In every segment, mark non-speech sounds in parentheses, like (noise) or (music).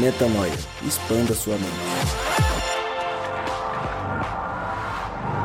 Metanoia. Expanda sua mente.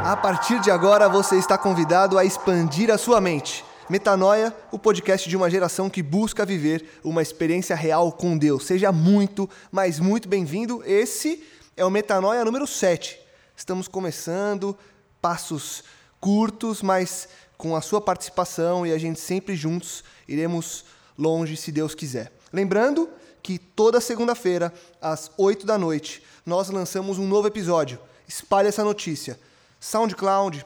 A partir de agora você está convidado a expandir a sua mente. Metanoia, o podcast de uma geração que busca viver uma experiência real com Deus. Seja muito, mas muito bem-vindo. Esse é o Metanoia número 7. Estamos começando, passos curtos, mas com a sua participação e a gente sempre juntos iremos longe se Deus quiser. Lembrando que toda segunda-feira, às 8 da noite, nós lançamos um novo episódio. Espalhe essa notícia. SoundCloud,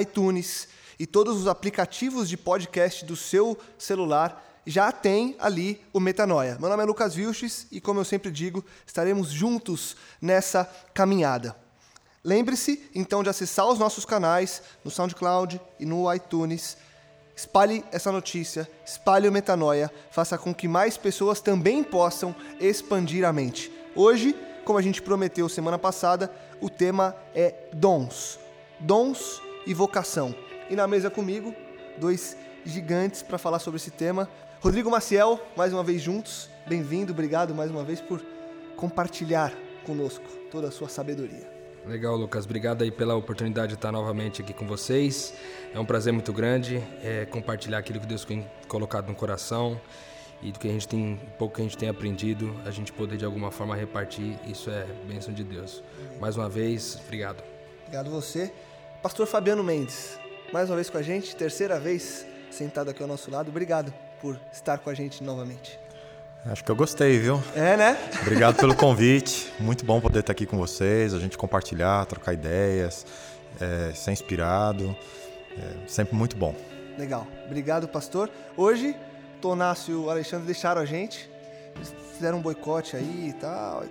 iTunes e todos os aplicativos de podcast do seu celular já tem ali o Metanoia. Meu nome é Lucas Vilches e, como eu sempre digo, estaremos juntos nessa caminhada. Lembre-se, então, de acessar os nossos canais no SoundCloud e no iTunes. Espalhe essa notícia, espalhe o Metanoia, faça com que mais pessoas também possam expandir a mente. Hoje, como a gente prometeu semana passada, o tema é dons. Dons e vocação. E na mesa comigo, dois gigantes para falar sobre esse tema. Rodrigo Maciel, mais uma vez juntos. Bem-vindo, obrigado mais uma vez por compartilhar conosco toda a sua sabedoria. Legal, Lucas. Obrigado aí pela oportunidade de estar novamente aqui com vocês. É um prazer muito grande é, compartilhar aquilo que Deus tem colocado no coração e do que a gente tem, pouco que a gente tem aprendido, a gente poder de alguma forma repartir. Isso é bênção de Deus. Mais uma vez, obrigado. Obrigado você. Pastor Fabiano Mendes, mais uma vez com a gente, terceira vez sentado aqui ao nosso lado. Obrigado por estar com a gente novamente. Acho que eu gostei, viu? É, né? Obrigado pelo (laughs) convite. Muito bom poder estar aqui com vocês, a gente compartilhar, trocar ideias, é, ser inspirado. É sempre muito bom. Legal. Obrigado, pastor. Hoje, Tonácio e o Alexandre deixaram a gente. Eles fizeram um boicote aí e tal.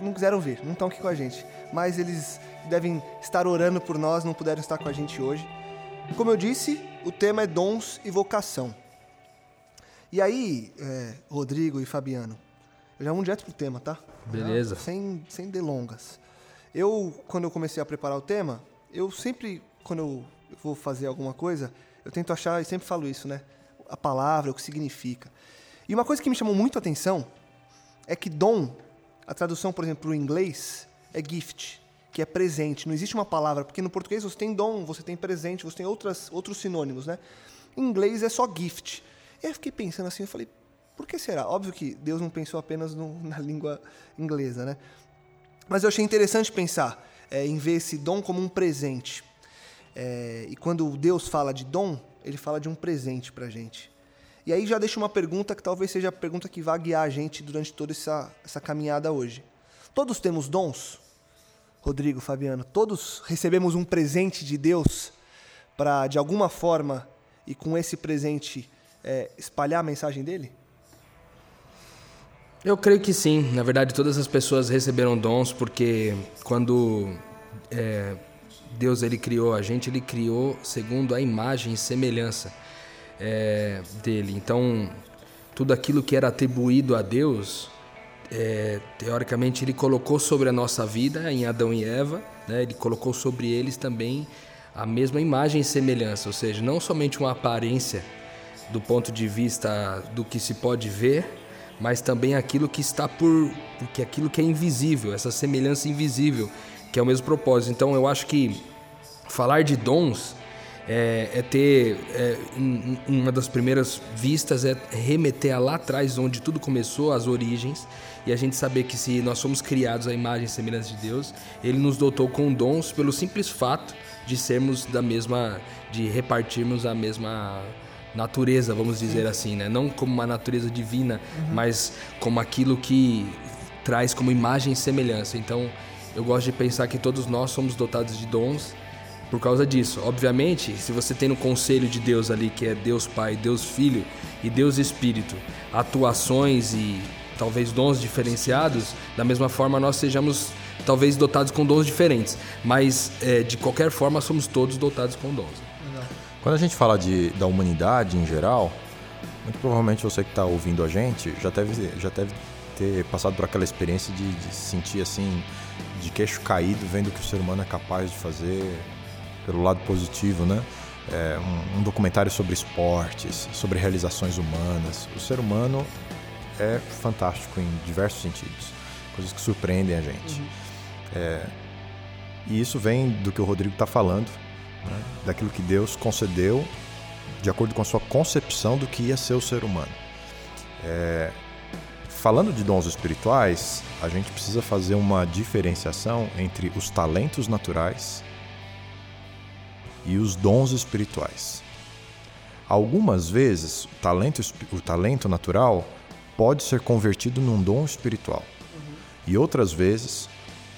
Não quiseram vir, não estão aqui com a gente. Mas eles devem estar orando por nós, não puderam estar com a gente hoje. Como eu disse, o tema é dons e vocação. E aí, é, Rodrigo e Fabiano, eu já vou direto pro tema, tá? Beleza. Sem, sem delongas. Eu, quando eu comecei a preparar o tema, eu sempre, quando eu vou fazer alguma coisa, eu tento achar, e sempre falo isso, né? A palavra, o que significa. E uma coisa que me chamou muito a atenção é que dom, a tradução, por exemplo, para o inglês, é gift, que é presente. Não existe uma palavra, porque no português você tem dom, você tem presente, você tem outras, outros sinônimos, né? Em inglês é só gift. Aí eu fiquei pensando assim, eu falei, por que será? Óbvio que Deus não pensou apenas no, (laughs) na língua inglesa, né? Mas eu achei interessante pensar é, em ver esse dom como um presente. É, e quando Deus fala de dom, ele fala de um presente para gente. E aí já deixa uma pergunta que talvez seja a pergunta que vai guiar a gente durante toda essa, essa caminhada hoje. Todos temos dons? Rodrigo, Fabiano, todos recebemos um presente de Deus para, de alguma forma, e com esse presente, é, espalhar a mensagem dele? Eu creio que sim. Na verdade, todas as pessoas receberam dons porque quando é, Deus ele criou a gente, ele criou segundo a imagem e semelhança é, dele. Então, tudo aquilo que era atribuído a Deus, é, teoricamente, ele colocou sobre a nossa vida em Adão e Eva. Né? Ele colocou sobre eles também a mesma imagem e semelhança, ou seja, não somente uma aparência do ponto de vista do que se pode ver, mas também aquilo que está por, porque aquilo que é invisível, essa semelhança invisível, que é o mesmo propósito. Então eu acho que falar de dons é, é ter é, um, uma das primeiras vistas é remeter a lá atrás onde tudo começou, as origens, e a gente saber que se nós somos criados à imagem e semelhança de Deus, Ele nos dotou com dons pelo simples fato de sermos da mesma, de repartirmos a mesma natureza, vamos dizer assim, né? Não como uma natureza divina, uhum. mas como aquilo que traz como imagem e semelhança. Então, eu gosto de pensar que todos nós somos dotados de dons por causa disso. Obviamente, se você tem no conselho de Deus ali, que é Deus Pai, Deus Filho e Deus Espírito, atuações e talvez dons diferenciados, da mesma forma nós sejamos talvez dotados com dons diferentes, mas é, de qualquer forma somos todos dotados com dons. Quando a gente fala de, da humanidade em geral, muito provavelmente você que está ouvindo a gente já deve, já deve ter passado por aquela experiência de, de sentir assim, de queixo caído, vendo o que o ser humano é capaz de fazer, pelo lado positivo, né? É, um, um, documentário sobre esportes, sobre realizações humanas. O ser humano é fantástico em diversos sentidos, coisas que surpreendem a gente. Uhum. É, e isso vem do que o Rodrigo está falando, né? daquilo que Deus concedeu de acordo com a sua concepção do que ia ser o ser humano. É, falando de dons espirituais, a gente precisa fazer uma diferenciação entre os talentos naturais e os dons espirituais. Algumas vezes, o talento, o talento natural pode ser convertido num dom espiritual. Uhum. E outras vezes,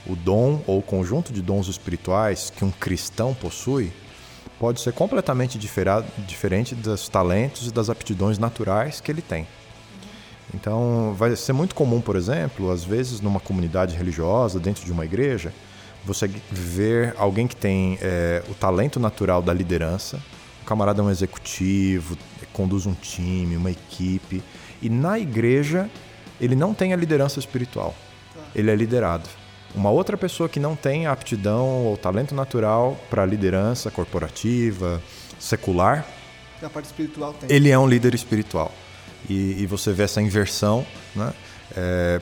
o dom ou o conjunto de dons espirituais que um cristão possui pode ser completamente diferente dos talentos e das aptidões naturais que ele tem. Então, vai ser muito comum, por exemplo, às vezes numa comunidade religiosa, dentro de uma igreja, você ver alguém que tem é, o talento natural da liderança, o camarada é um executivo, conduz um time, uma equipe, e na igreja ele não tem a liderança espiritual, ele é liderado. Uma outra pessoa que não tem aptidão ou talento natural para liderança corporativa, secular, na parte espiritual tem. Ele é um líder espiritual. E, e você vê essa inversão, né? É,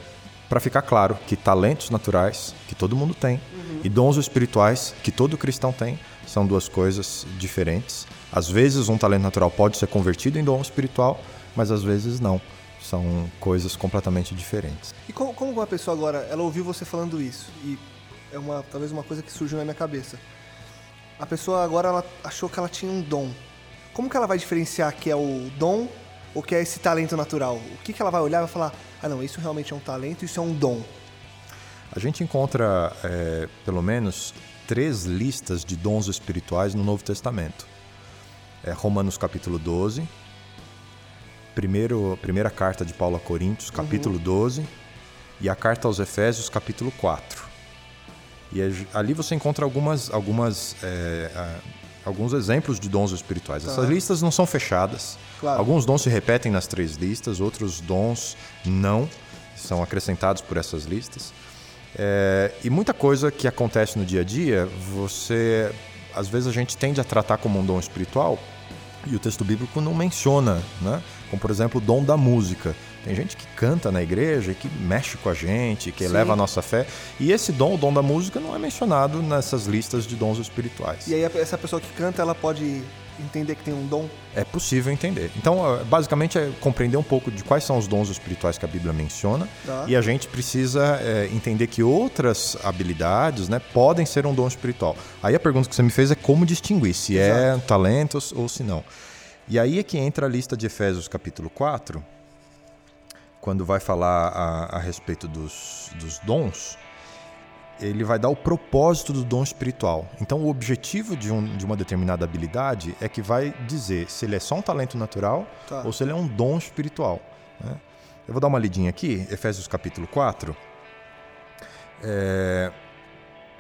para ficar claro que talentos naturais, que todo mundo tem, uhum. e dons espirituais, que todo cristão tem, são duas coisas diferentes. Às vezes, um talento natural pode ser convertido em dom espiritual, mas às vezes não. São coisas completamente diferentes. E como, como uma pessoa agora, ela ouviu você falando isso, e é uma talvez uma coisa que surgiu na minha cabeça. A pessoa agora ela achou que ela tinha um dom. Como que ela vai diferenciar que é o dom ou que é esse talento natural? O que, que ela vai olhar e vai falar, ah não, isso realmente é um talento, isso é um dom? A gente encontra, é, pelo menos, três listas de dons espirituais no Novo Testamento. É Romanos capítulo 12, primeiro, primeira carta de Paulo a Coríntios, capítulo uhum. 12, e a carta aos Efésios, capítulo 4. E ali você encontra algumas, algumas é, alguns exemplos de dons espirituais. Tá. Essas listas não são fechadas. Claro. Alguns dons se repetem nas três listas, outros dons não são acrescentados por essas listas. É, e muita coisa que acontece no dia a dia, você às vezes a gente tende a tratar como um dom espiritual e o texto bíblico não menciona, né? Como por exemplo o dom da música. Tem gente que canta na igreja, que mexe com a gente, que Sim. eleva a nossa fé. E esse dom, o dom da música, não é mencionado nessas listas de dons espirituais. E aí essa pessoa que canta, ela pode entender que tem um dom? É possível entender. Então, basicamente, é compreender um pouco de quais são os dons espirituais que a Bíblia menciona. Tá. E a gente precisa é, entender que outras habilidades né, podem ser um dom espiritual. Aí a pergunta que você me fez é como distinguir se é Exato. é talentos ou se não. E aí é que entra a lista de Efésios capítulo 4, quando vai falar a, a respeito dos, dos dons, ele vai dar o propósito do dom espiritual. Então, o objetivo de, um, de uma determinada habilidade é que vai dizer se ele é só um talento natural tá. ou se ele é um dom espiritual. Né? Eu vou dar uma lidinha aqui, Efésios capítulo 4. É,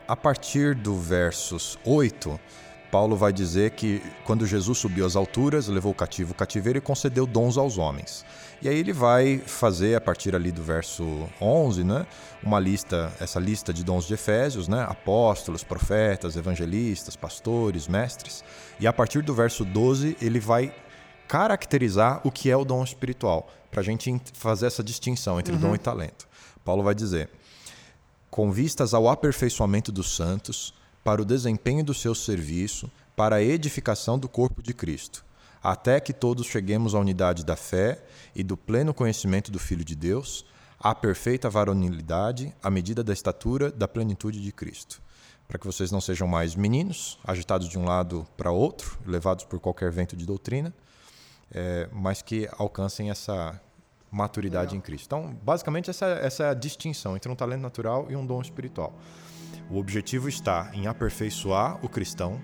a partir do versos 8, Paulo vai dizer que quando Jesus subiu às alturas, levou o cativo o cativeiro e concedeu dons aos homens. E aí ele vai fazer, a partir ali do verso 11, né, uma lista, essa lista de dons de Efésios, né, apóstolos, profetas, evangelistas, pastores, mestres. E a partir do verso 12, ele vai caracterizar o que é o dom espiritual, para a gente fazer essa distinção entre uhum. dom e talento. Paulo vai dizer: com vistas ao aperfeiçoamento dos santos, para o desempenho do seu serviço, para a edificação do corpo de Cristo, até que todos cheguemos à unidade da fé e do pleno conhecimento do Filho de Deus, à perfeita varonilidade, à medida da estatura da plenitude de Cristo. Para que vocês não sejam mais meninos, agitados de um lado para outro, levados por qualquer vento de doutrina, é, mas que alcancem essa maturidade Legal. em Cristo. Então, basicamente, essa, essa é a distinção entre um talento natural e um dom espiritual. O objetivo está em aperfeiçoar o cristão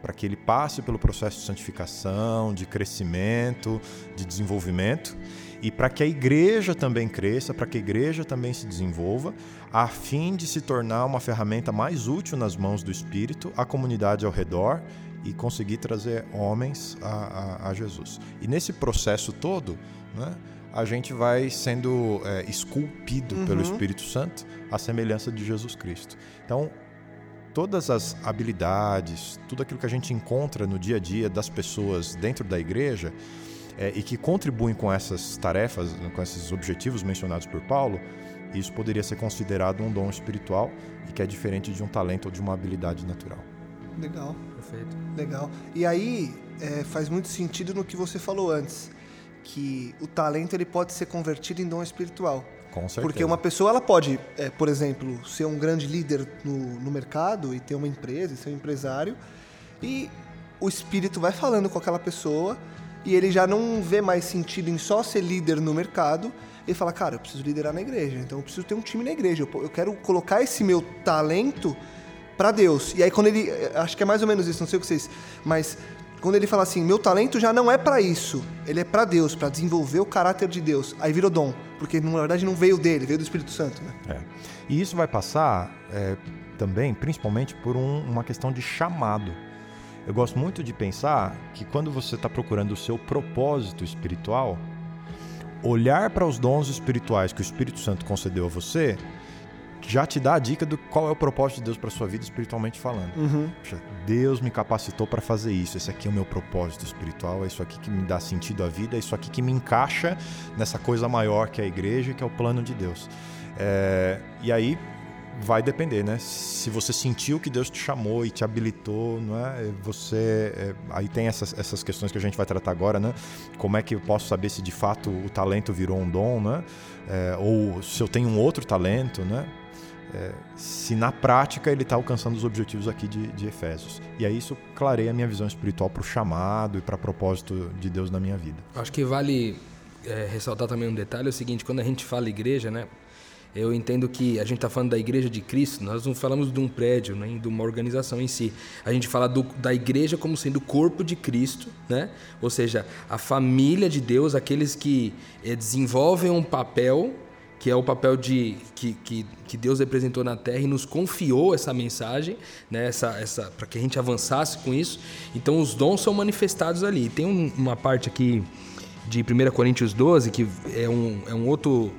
para que ele passe pelo processo de santificação, de crescimento, de desenvolvimento e para que a igreja também cresça, para que a igreja também se desenvolva, a fim de se tornar uma ferramenta mais útil nas mãos do Espírito, à comunidade ao redor e conseguir trazer homens a, a, a Jesus. E nesse processo todo, né, a gente vai sendo é, esculpido uhum. pelo Espírito Santo à semelhança de Jesus Cristo. Então, todas as habilidades, tudo aquilo que a gente encontra no dia a dia das pessoas dentro da igreja é, e que contribuem com essas tarefas, com esses objetivos mencionados por Paulo, isso poderia ser considerado um dom espiritual e que é diferente de um talento ou de uma habilidade natural. Legal. Perfeito. Legal. E aí é, faz muito sentido no que você falou antes, que o talento ele pode ser convertido em dom espiritual. Com certeza. Porque uma pessoa ela pode, é, por exemplo, ser um grande líder no, no mercado e ter uma empresa, e ser um empresário, e o espírito vai falando com aquela pessoa e ele já não vê mais sentido em só ser líder no mercado. Ele fala, cara, eu preciso liderar na igreja, então eu preciso ter um time na igreja. Eu, eu quero colocar esse meu talento para Deus. E aí quando ele, acho que é mais ou menos isso, não sei o que vocês, mas quando ele fala assim, meu talento já não é para isso, ele é para Deus, para desenvolver o caráter de Deus. Aí virou dom, porque na verdade não veio dele, veio do Espírito Santo. Né? É. E isso vai passar é, também, principalmente, por um, uma questão de chamado. Eu gosto muito de pensar que quando você está procurando o seu propósito espiritual, olhar para os dons espirituais que o Espírito Santo concedeu a você já te dá a dica do qual é o propósito de Deus para sua vida espiritualmente falando. Uhum. Deus me capacitou para fazer isso. Esse aqui é o meu propósito espiritual. É isso aqui que me dá sentido à vida. É isso aqui que me encaixa nessa coisa maior que é a igreja, que é o plano de Deus. É, e aí vai depender, né? Se você sentiu que Deus te chamou e te habilitou, não é? Você é, aí tem essas, essas questões que a gente vai tratar agora, né? Como é que eu posso saber se de fato o talento virou um dom, né? É, ou se eu tenho um outro talento, né? É, se na prática ele está alcançando os objetivos aqui de, de Efésios. E aí isso clareia a minha visão espiritual para o chamado e para propósito de Deus na minha vida. Acho que vale é, ressaltar também um detalhe, é o seguinte, quando a gente fala igreja, né? Eu entendo que a gente está falando da igreja de Cristo, nós não falamos de um prédio, nem de uma organização em si. A gente fala do, da igreja como sendo o corpo de Cristo, né? ou seja, a família de Deus, aqueles que é, desenvolvem um papel que é o papel de que, que, que, Deus representou na Terra e nos confiou essa mensagem, né, essa, essa, para que a gente avançasse com isso. Então os dons são manifestados ali. Tem um, uma parte aqui de 1 Coríntios 12, que é um, é um outro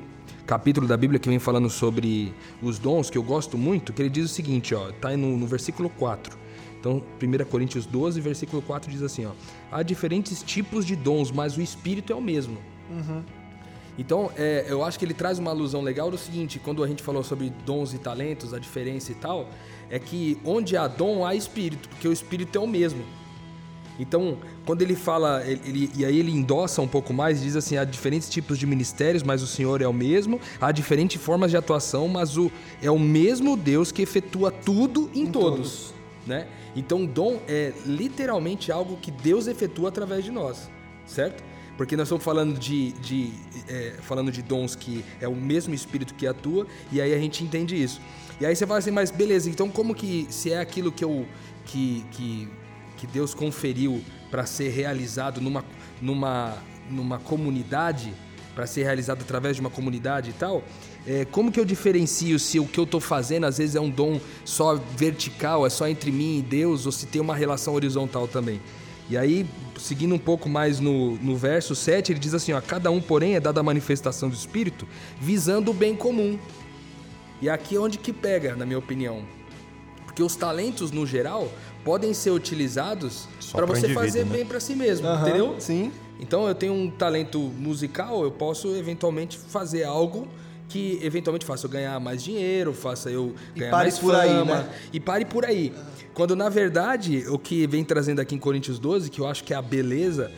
capítulo da Bíblia que vem falando sobre os dons, que eu gosto muito, que ele diz o seguinte, ó, tá no, no versículo 4. Então, 1 Coríntios 12, versículo 4 diz assim, ó, há diferentes tipos de dons, mas o Espírito é o mesmo. Uhum. Então, é, eu acho que ele traz uma alusão legal do seguinte, quando a gente falou sobre dons e talentos, a diferença e tal, é que onde há dom, há Espírito, porque o Espírito é o mesmo. Então, quando ele fala, ele, ele, e aí ele endossa um pouco mais, diz assim: há diferentes tipos de ministérios, mas o Senhor é o mesmo, há diferentes formas de atuação, mas o, é o mesmo Deus que efetua tudo em, em todos. todos. Né? Então, dom é literalmente algo que Deus efetua através de nós, certo? Porque nós estamos falando de, de é, falando de dons que é o mesmo Espírito que atua, e aí a gente entende isso. E aí você fala assim, mas beleza, então como que se é aquilo que eu que, que que Deus conferiu para ser realizado numa, numa, numa comunidade, para ser realizado através de uma comunidade e tal, é, como que eu diferencio se o que eu estou fazendo às vezes é um dom só vertical, é só entre mim e Deus, ou se tem uma relação horizontal também? E aí, seguindo um pouco mais no, no verso 7, ele diz assim: ó, cada um, porém, é dada a manifestação do Espírito visando o bem comum. E aqui é onde que pega, na minha opinião. Porque os talentos, no geral, podem ser utilizados para você fazer né? bem para si mesmo, uhum, entendeu? Sim. Então eu tenho um talento musical, eu posso eventualmente fazer algo que eventualmente faça eu ganhar mais dinheiro, faça eu ganhar mais por fama, aí, né? e pare por aí. Quando na verdade o que vem trazendo aqui em Coríntios 12, que eu acho que é a beleza,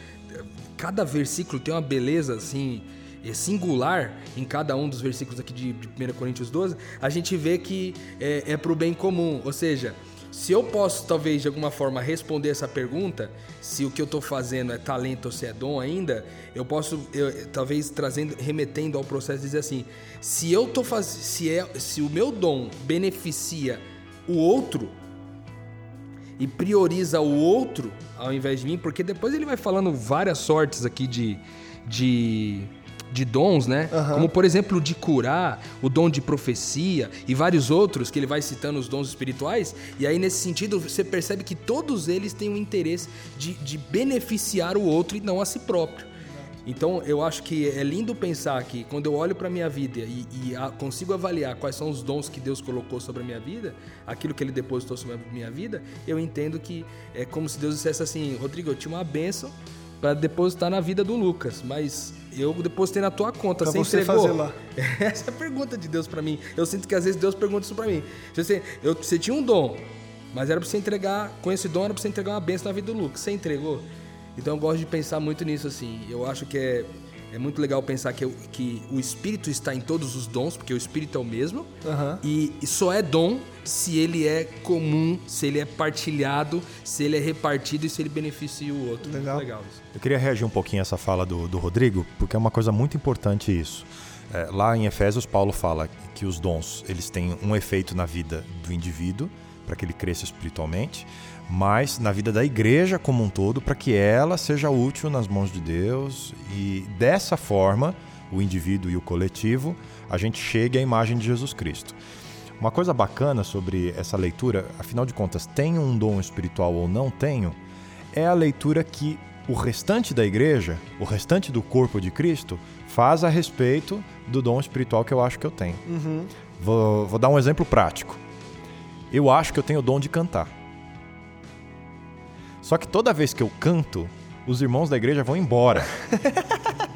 cada versículo tem uma beleza assim é singular em cada um dos versículos aqui de, de 1 Coríntios 12, a gente vê que é, é para o bem comum. Ou seja, se eu posso talvez de alguma forma responder essa pergunta, se o que eu estou fazendo é talento ou se é dom ainda, eu posso eu, talvez trazendo, remetendo ao processo dizer assim: se eu tô fazendo, se é, se o meu dom beneficia o outro e prioriza o outro ao invés de mim, porque depois ele vai falando várias sortes aqui de, de de dons, né? Aham. Como, por exemplo, o de curar, o dom de profecia e vários outros que ele vai citando os dons espirituais. E aí, nesse sentido, você percebe que todos eles têm o interesse de, de beneficiar o outro e não a si próprio. Então, eu acho que é lindo pensar que quando eu olho para minha vida e, e a- consigo avaliar quais são os dons que Deus colocou sobre a minha vida, aquilo que Ele depositou sobre a minha vida, eu entendo que é como se Deus dissesse assim: Rodrigo, eu tinha uma bênção para depositar na vida do Lucas, mas eu depositei na tua conta, Pra você você entregou? fazer lá. (laughs) Essa é a pergunta de Deus pra mim. Eu sinto que às vezes Deus pergunta isso pra mim. Você, eu, você tinha um dom, mas era pra você entregar, com esse dom era pra você entregar uma bênção na vida do Lucas. Você entregou? Então eu gosto de pensar muito nisso assim. Eu acho que é, é muito legal pensar que, eu- que o Espírito está em todos os dons, porque o Espírito é o mesmo. Aham. E, e só é dom se ele é comum, se ele é partilhado, se ele é repartido e se ele beneficia o outro. Legal. Legal isso. Eu queria reagir um pouquinho a essa fala do, do Rodrigo, porque é uma coisa muito importante isso. É, lá em Efésios, Paulo fala que os dons eles têm um efeito na vida do indivíduo, para que ele cresça espiritualmente, mas na vida da igreja como um todo, para que ela seja útil nas mãos de Deus e dessa forma, o indivíduo e o coletivo, a gente chegue à imagem de Jesus Cristo. Uma coisa bacana sobre essa leitura, afinal de contas, tenho um dom espiritual ou não tenho, é a leitura que o restante da igreja, o restante do corpo de Cristo, faz a respeito do dom espiritual que eu acho que eu tenho. Vou, vou dar um exemplo prático. Eu acho que eu tenho o dom de cantar. Só que toda vez que eu canto, os irmãos da igreja vão embora. (laughs)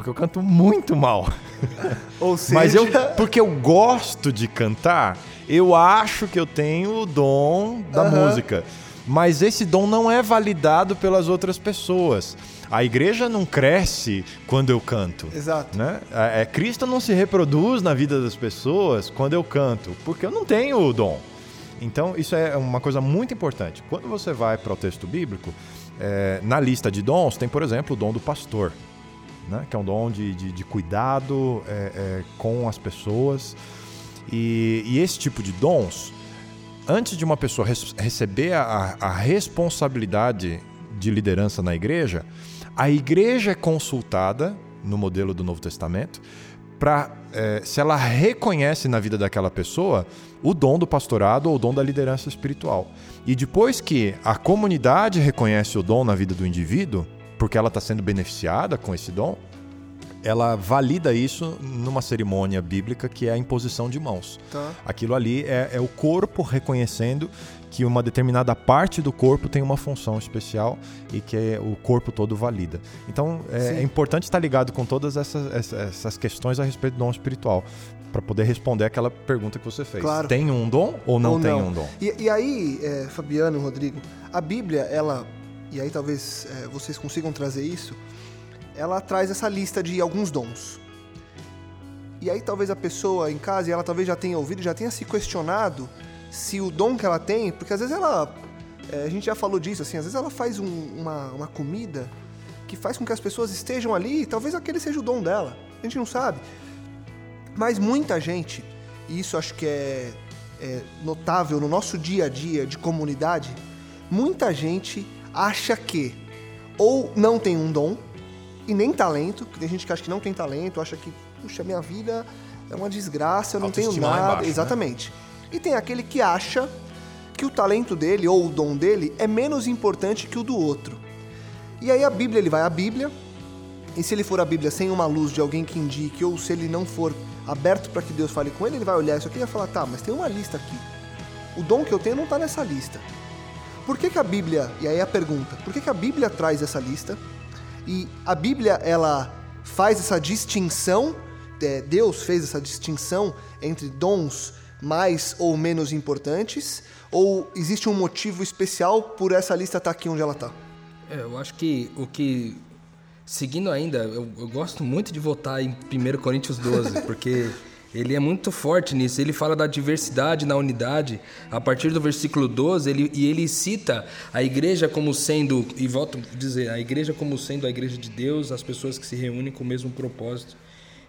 Porque eu canto muito mal. (laughs) Ou seja, Mas eu, porque eu gosto de cantar, eu acho que eu tenho o dom da música. Mas esse dom não é validado pelas outras pessoas. A igreja não cresce quando eu canto. Exato. Né? É, é, Cristo não se reproduz na vida das pessoas quando eu canto, porque eu não tenho o dom. Então, isso é uma coisa muito importante. Quando você vai para o texto bíblico, é, na lista de dons tem, por exemplo, o dom do pastor, né? que é um dom de, de, de cuidado é, é, com as pessoas. E, e esse tipo de dons, antes de uma pessoa receber a, a responsabilidade de liderança na igreja, a igreja é consultada no modelo do Novo Testamento para se ela reconhece na vida daquela pessoa o dom do pastorado ou o dom da liderança espiritual. E depois que a comunidade reconhece o dom na vida do indivíduo, porque ela está sendo beneficiada com esse dom, ela valida isso numa cerimônia bíblica que é a imposição de mãos. Tá. Aquilo ali é, é o corpo reconhecendo que uma determinada parte do corpo tem uma função especial e que é- o corpo todo valida. Então é, é importante estar ligado com todas essas, essa- essas questões a respeito do dom espiritual para poder responder aquela pergunta que você fez. Claro. Tem um dom ou não Ou tem não. um dom? E, e aí, é, Fabiano, Rodrigo, a Bíblia, ela, e aí talvez é, vocês consigam trazer isso, ela traz essa lista de alguns dons. E aí talvez a pessoa em casa, ela talvez já tenha ouvido, já tenha se questionado se o dom que ela tem, porque às vezes ela, é, a gente já falou disso, assim, às vezes ela faz um- uma, uma comida que faz com que as pessoas estejam ali, talvez aquele seja o dom dela, a gente não sabe. Mas muita gente, e isso acho que é, é notável no nosso dia a dia de comunidade, muita gente acha que ou não tem um dom e nem talento, que tem gente que acha que não tem talento, acha que, puxa, minha vida é uma desgraça, eu não tenho nada. embaixo, né? Exatamente. E tem aquele que acha que o talento dele ou o dom dele é menos importante que o do outro. E aí a Bíblia, ele vai à Bíblia, e se ele for a Bíblia sem uma luz de alguém que indique, ou se ele não for aberto para que Deus fale com ele, ele vai olhar isso aqui e vai falar: tá, mas tem uma lista aqui. O dom que eu tenho não está nessa lista. Por que, que a Bíblia, e aí a pergunta, por que, que a Bíblia traz essa lista? E a Bíblia, ela faz essa distinção é, Deus fez essa distinção entre dons mais ou menos importantes? Ou existe um motivo especial por essa lista estar aqui onde ela está? É, eu acho que o que. Seguindo ainda, eu, eu gosto muito de votar em 1 Coríntios 12, porque ele é muito forte nisso. Ele fala da diversidade na unidade. A partir do versículo 12, ele, e ele cita a igreja como sendo, e volto a dizer, a igreja como sendo a igreja de Deus, as pessoas que se reúnem com o mesmo propósito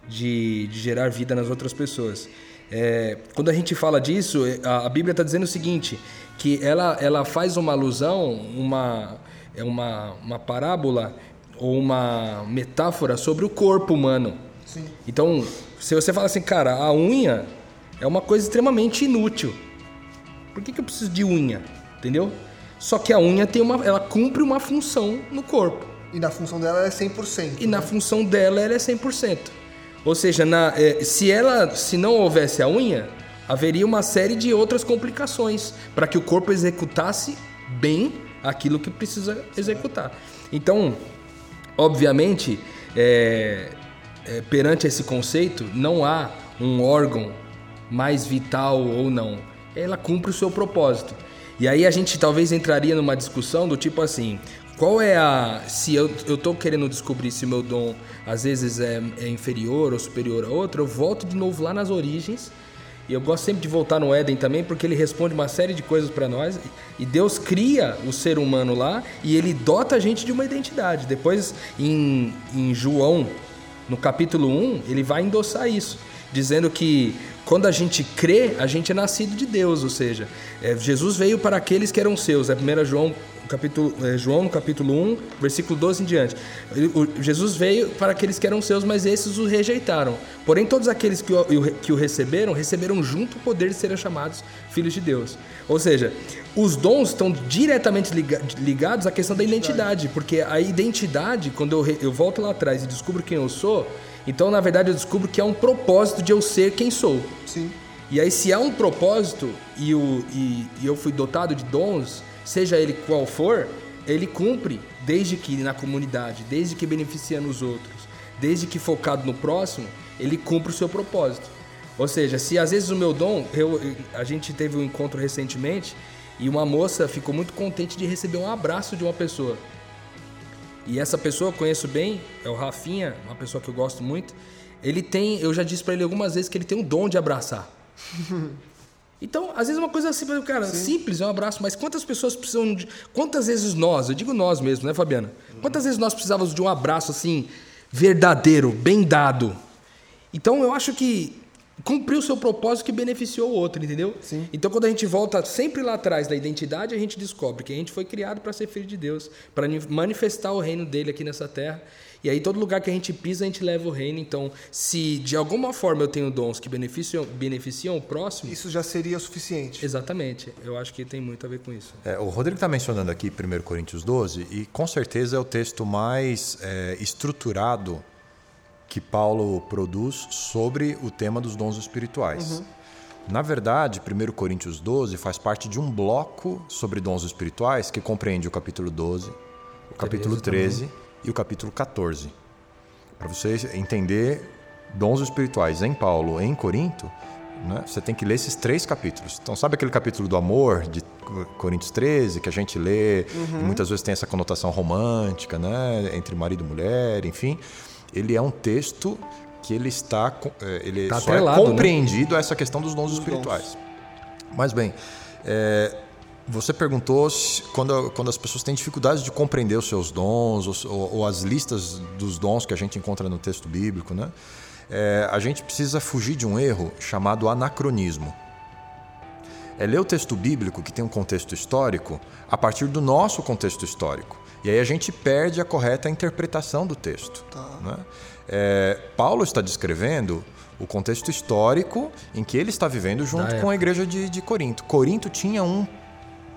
de, de gerar vida nas outras pessoas. É, quando a gente fala disso, a, a Bíblia está dizendo o seguinte, que ela, ela faz uma alusão, uma, é uma, uma parábola ou uma metáfora sobre o corpo humano. Sim. Então, se você fala assim, cara, a unha é uma coisa extremamente inútil. Por que, que eu preciso de unha? Entendeu? Só que a unha tem uma, ela cumpre uma função no corpo. E na função dela é 100%. E na função dela ela é 100%. Ou seja, na, é, se ela, se não houvesse a unha, haveria uma série de outras complicações para que o corpo executasse bem aquilo que precisa executar. Então, obviamente, é, é, perante esse conceito, não há um órgão mais vital ou não. Ela cumpre o seu propósito. E aí a gente talvez entraria numa discussão do tipo assim: qual é a. Se eu, eu querendo descobrir se meu dom às vezes é, é inferior ou superior a outro, eu volto de novo lá nas origens. E eu gosto sempre de voltar no Éden também, porque ele responde uma série de coisas para nós. E Deus cria o ser humano lá e ele dota a gente de uma identidade. Depois, em, em João, no capítulo 1, ele vai endossar isso, dizendo que quando a gente crê, a gente é nascido de Deus, ou seja, é, Jesus veio para aqueles que eram seus. É 1 João capítulo, é, João, no capítulo 1, versículo 12 em diante. O, Jesus veio para aqueles que eram seus, mas esses o rejeitaram. Porém, todos aqueles que o, que o receberam, receberam junto o poder de serem chamados filhos de Deus. Ou seja, os dons estão diretamente ligados à questão da identidade, porque a identidade, quando eu, eu volto lá atrás e descubro quem eu sou, então na verdade eu descubro que há um propósito de eu ser quem sou. Sim. E aí, se há um propósito e, o, e, e eu fui dotado de dons, seja ele qual for, ele cumpre desde que na comunidade, desde que beneficiando os outros, desde que focado no próximo, ele cumpre o seu propósito. Ou seja, se às vezes o meu dom, eu, a gente teve um encontro recentemente e uma moça ficou muito contente de receber um abraço de uma pessoa. E essa pessoa eu conheço bem, é o Rafinha, uma pessoa que eu gosto muito. Ele tem, eu já disse para ele algumas vezes que ele tem um dom de abraçar. (laughs) Então, às vezes uma coisa assim, cara, Sim. simples, é um abraço, mas quantas pessoas precisam de. Quantas vezes nós, eu digo nós mesmo, né, Fabiana? Quantas vezes nós precisávamos de um abraço assim, verdadeiro, bem dado? Então, eu acho que cumpriu o seu propósito que beneficiou o outro, entendeu? Sim. Então, quando a gente volta sempre lá atrás da identidade, a gente descobre que a gente foi criado para ser filho de Deus, para manifestar o reino dele aqui nessa terra. E aí, todo lugar que a gente pisa, a gente leva o reino. Então, se de alguma forma eu tenho dons que beneficiam, beneficiam o próximo. Isso já seria suficiente. Exatamente. Eu acho que tem muito a ver com isso. É, o Rodrigo está mencionando aqui 1 Coríntios 12, e com certeza é o texto mais é, estruturado que Paulo produz sobre o tema dos dons espirituais. Uhum. Na verdade, 1 Coríntios 12 faz parte de um bloco sobre dons espirituais que compreende o capítulo 12, o capítulo 13 também e o capítulo 14. Para você entender dons espirituais em Paulo, em Corinto, né, você tem que ler esses três capítulos. Então, sabe aquele capítulo do amor de Coríntios 13, que a gente lê, uhum. e muitas vezes tem essa conotação romântica, né, entre marido e mulher, enfim. Ele é um texto que ele está é, ele tá só é né? compreendido né? essa questão dos dons espirituais. Dons. Mas bem, é, você perguntou se, quando, quando as pessoas têm dificuldade de compreender os seus dons ou, ou as listas dos dons que a gente encontra no texto bíblico, né? É, a gente precisa fugir de um erro chamado anacronismo. É ler o texto bíblico, que tem um contexto histórico, a partir do nosso contexto histórico. E aí a gente perde a correta interpretação do texto. Tá. Né? É, Paulo está descrevendo o contexto histórico em que ele está vivendo junto com a igreja de, de Corinto. Corinto tinha um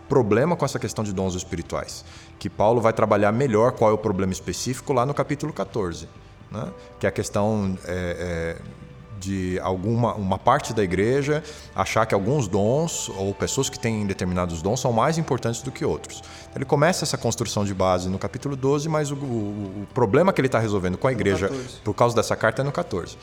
problema com essa questão de dons espirituais, que Paulo vai trabalhar melhor qual é o problema específico lá no capítulo 14, né? que é a questão é, é, de alguma uma parte da igreja achar que alguns dons ou pessoas que têm determinados dons são mais importantes do que outros. Ele começa essa construção de base no capítulo 12, mas o, o, o problema que ele está resolvendo com a igreja por causa dessa carta é no 14.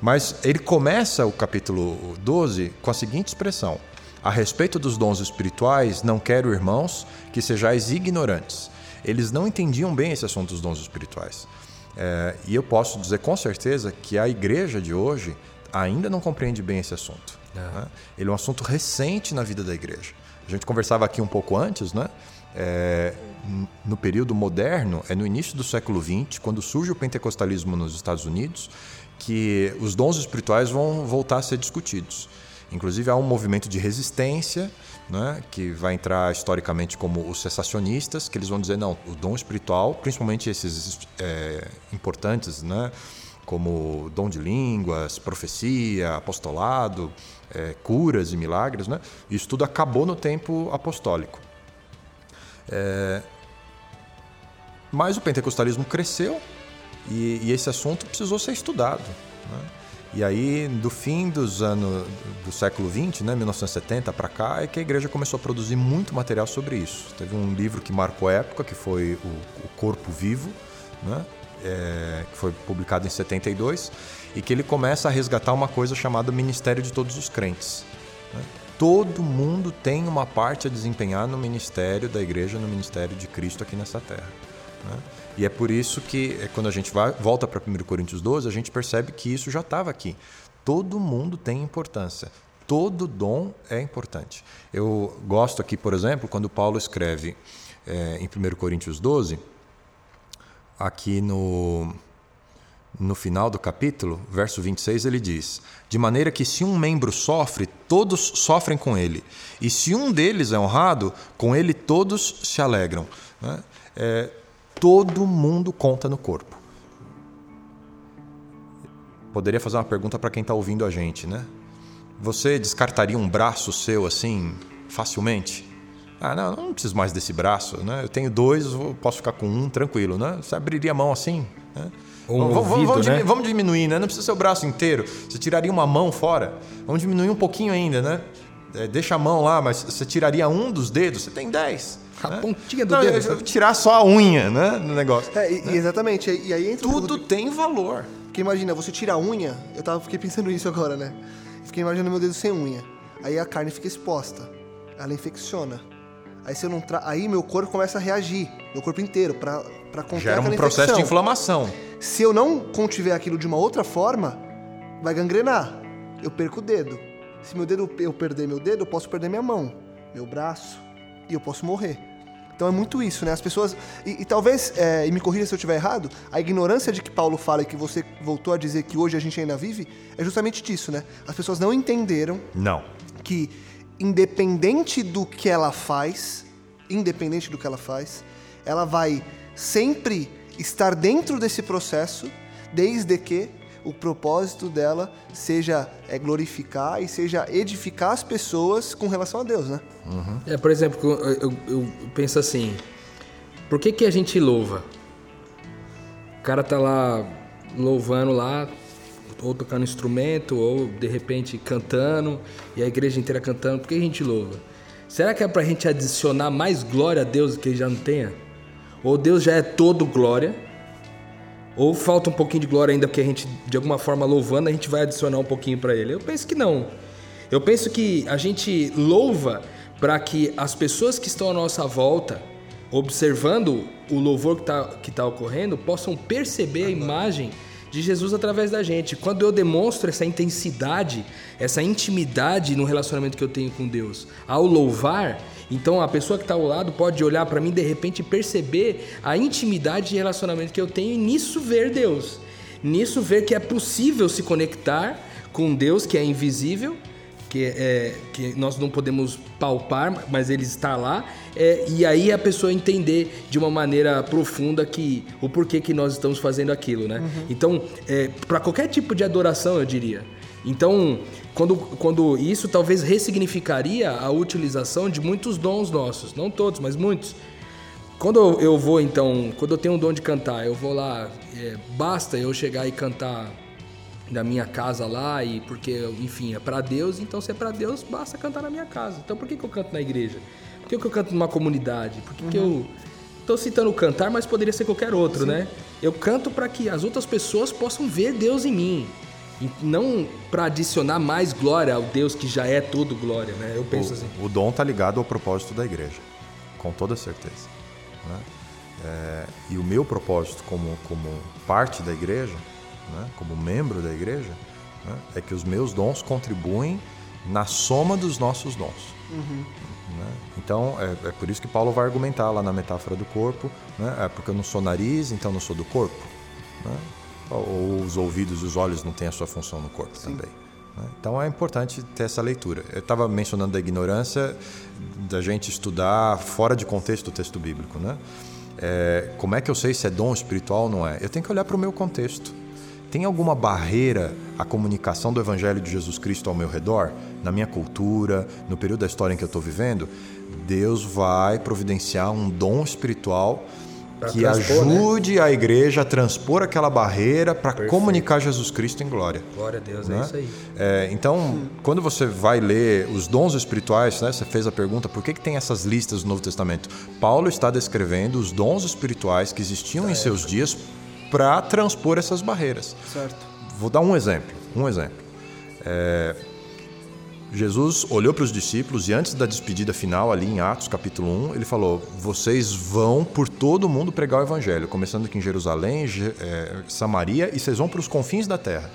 Mas ele começa o capítulo 12 com a seguinte expressão: A respeito dos dons espirituais, não quero, irmãos, que sejais ignorantes. Eles não entendiam bem esse assunto dos dons espirituais. É, e eu posso dizer com certeza que a igreja de hoje ainda não compreende bem esse assunto. Né? Ele é um assunto recente na vida da igreja. A gente conversava aqui um pouco antes, né? É, no período moderno, é no início do século XX, quando surge o pentecostalismo nos Estados Unidos, que os dons espirituais vão voltar a ser discutidos. Inclusive, há um movimento de resistência, né, que vai entrar historicamente como os cessacionistas, que eles vão dizer: não, o dom espiritual, principalmente esses é, importantes, né, como dom de línguas, profecia, apostolado, é, curas e milagres, né, isso tudo acabou no tempo apostólico. É, mas o pentecostalismo cresceu e, e, esse assunto precisou ser estudado. Né? E aí, do fim dos anos do século XX, né, 1970 para cá, é que a igreja começou a produzir muito material sobre isso. Teve um livro que marcou a época, que foi o, o Corpo Vivo, né, é, que foi publicado em 72, e que ele começa a resgatar uma coisa chamada Ministério de Todos os Crentes. Né? Todo mundo tem uma parte a desempenhar no ministério da igreja, no ministério de Cristo aqui nessa terra. Né? E é por isso que, é, quando a gente vai, volta para 1 Coríntios 12, a gente percebe que isso já estava aqui. Todo mundo tem importância. Todo dom é importante. Eu gosto aqui, por exemplo, quando Paulo escreve é, em 1 Coríntios 12, aqui no, no final do capítulo, verso 26, ele diz: De maneira que se um membro sofre, todos sofrem com ele, e se um deles é honrado, com ele todos se alegram. Né? É, todo mundo conta no corpo. Poderia fazer uma pergunta para quem está ouvindo a gente, né? Você descartaria um braço seu assim facilmente? Ah, não, não preciso mais desse braço, né? Eu tenho dois, posso ficar com um tranquilo, né? Você abriria a mão assim, né? Um vamos, ouvido, vamos, né? vamos, diminuir, né? Não precisa ser o braço inteiro. Você tiraria uma mão fora. Vamos diminuir um pouquinho ainda, né? É, deixa a mão lá, mas você tiraria um dos dedos. Você tem dez. A né? pontinha do Não, dedo. eu- eu tirar só a unha, né? No negócio. É, e- e exatamente. E aí entra Tudo tem valor. Porque imagina, você tira a unha, eu tava, fiquei pensando nisso agora, né? Fiquei imaginando meu dedo sem unha. Aí a carne fica exposta. Ela infecciona. Aí se eu não tra... aí meu corpo começa a reagir, meu corpo inteiro, pra, pra conter Gera um processo de infecção. inflamação. Se eu não contiver aquilo de uma outra forma, vai gangrenar. Eu perco o dedo. Se meu dedo eu perder meu dedo, eu posso perder minha mão, meu braço e eu posso morrer. Então é muito isso, né? As pessoas e, e talvez é, e me corrija se eu estiver errado, a ignorância de que Paulo fala e que você voltou a dizer que hoje a gente ainda vive é justamente disso, né? As pessoas não entenderam Não. que independente do que ela faz, independente do que ela faz, ela vai sempre estar dentro desse processo, desde que o propósito dela seja é, glorificar e seja edificar as pessoas com relação a Deus, né? É, por exemplo, eu, eu- eu penso assim: por que, que a gente louva? O cara tá lá louvando lá, ou tocando instrumento, ou de repente cantando, e a igreja inteira cantando. Por que a gente louva? Será que é pra gente adicionar mais glória a Deus que ele já não tenha? Ou Deus já é todo glória? Ou falta um pouquinho de glória ainda porque a gente, de alguma forma, louvando, a gente vai adicionar um pouquinho para ele? Eu penso que não. Eu penso que a gente louva para que as pessoas que estão à nossa volta, observando o louvor que está que tá ocorrendo, possam perceber a imagem de Jesus através da gente. Quando eu demonstro essa intensidade, essa intimidade no relacionamento que eu tenho com Deus, ao louvar, então a pessoa que está ao lado pode olhar para mim de repente perceber a intimidade de relacionamento que eu tenho e nisso ver Deus. Nisso ver que é possível se conectar com Deus que é invisível, que, é, que nós não podemos palpar, mas ele está lá, é, e aí a pessoa entender de uma maneira profunda que o porquê que nós estamos fazendo aquilo, né? Então, para qualquer tipo de adoração, eu diria. Então, quando, quando isso talvez ressignificaria a utilização de muitos dons nossos, não todos, mas muitos. Quando eu- eu vou, então, quando eu tenho um dom de cantar, eu vou lá, é, basta eu chegar e cantar da minha casa lá e porque, enfim, é pra Deus, então se é pra Deus, basta cantar na minha casa. Então por que, que eu canto na igreja? Por que, que eu canto numa comunidade? Por que, que eu tô citando cantar, mas poderia ser qualquer outro, né? Eu canto para que as outras pessoas possam ver Deus em mim. E não para adicionar mais glória ao Deus que já é tudo glória, né? Eu penso o, assim. O dom está ligado ao propósito da igreja, com toda certeza. Né? É, e o meu propósito como, como parte da igreja, né? como membro da igreja, né? é que os meus dons contribuem na soma dos nossos dons. Uhum. Né? Então, é, é, por isso que Paulo vai argumentar lá na metáfora do corpo, né? é porque eu não sou nariz, então não sou do corpo. Né? Ou os ouvidos e os olhos não têm a sua função no corpo Sim. também. Né? Então é importante ter essa leitura. Eu estava mencionando a ignorância da gente estudar fora de contexto o texto bíblico. Né? É, como é que eu sei se é dom espiritual ou não é? Eu tenho que olhar para o meu contexto. Tem alguma barreira à comunicação do Evangelho de Jesus Cristo ao meu redor? Na minha cultura, no período da história em que eu estou vivendo? Deus vai providenciar um dom espiritual que transpor, né? ajude né? a igreja a transpor aquela barreira para comunicar Jesus Cristo em glória. Glória a Deus, é né? é isso aí. É, então, hum. quando você vai ler os dons espirituais, né, você fez a pergunta por que, que tem essas listas no Novo Testamento? Paulo está descrevendo os dons espirituais que existiam em seus dias para transpor essas barreiras. Certo. Vou dar um exemplo. Um exemplo. É, Jesus olhou para os discípulos e antes da despedida final, ali em Atos capítulo 1, ele falou: Vocês vão por todo o mundo pregar o evangelho, começando aqui em Jerusalém, é, Samaria, e vocês vão para os confins da terra.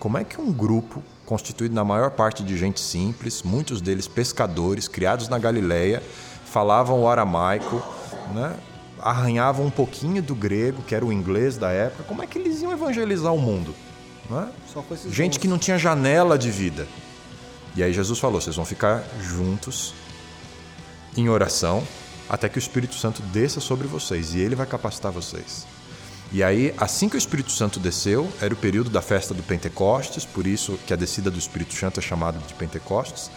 Como é que um grupo constituído na maior parte de gente simples, muitos deles pescadores, criados na Galileia, falavam o aramaico, né? Arranhavam um pouquinho do grego, que era o inglês da época, como é que eles iam evangelizar o mundo? É? Gente dons. que não tinha janela de vida. E aí Jesus falou: vocês vão ficar juntos em oração até que o Espírito Santo desça sobre vocês e ele vai capacitar vocês. E aí, assim que o Espírito Santo desceu, era o período da festa do Pentecostes, por isso que a descida do Espírito Santo é chamada de Pentecostes.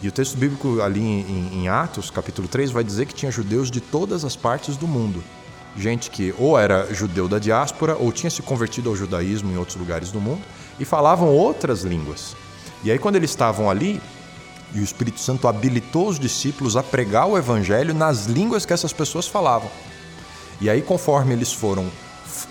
E o texto bíblico ali em, em, Atos, capítulo 3, vai dizer que tinha judeus de todas as partes do mundo. Gente que ou era judeu da diáspora ou tinha se convertido ao judaísmo em outros lugares do mundo e falavam outras línguas. E aí, quando eles estavam ali, e o Espírito Santo habilitou os discípulos a pregar o evangelho nas línguas que essas pessoas falavam. E aí, conforme eles foram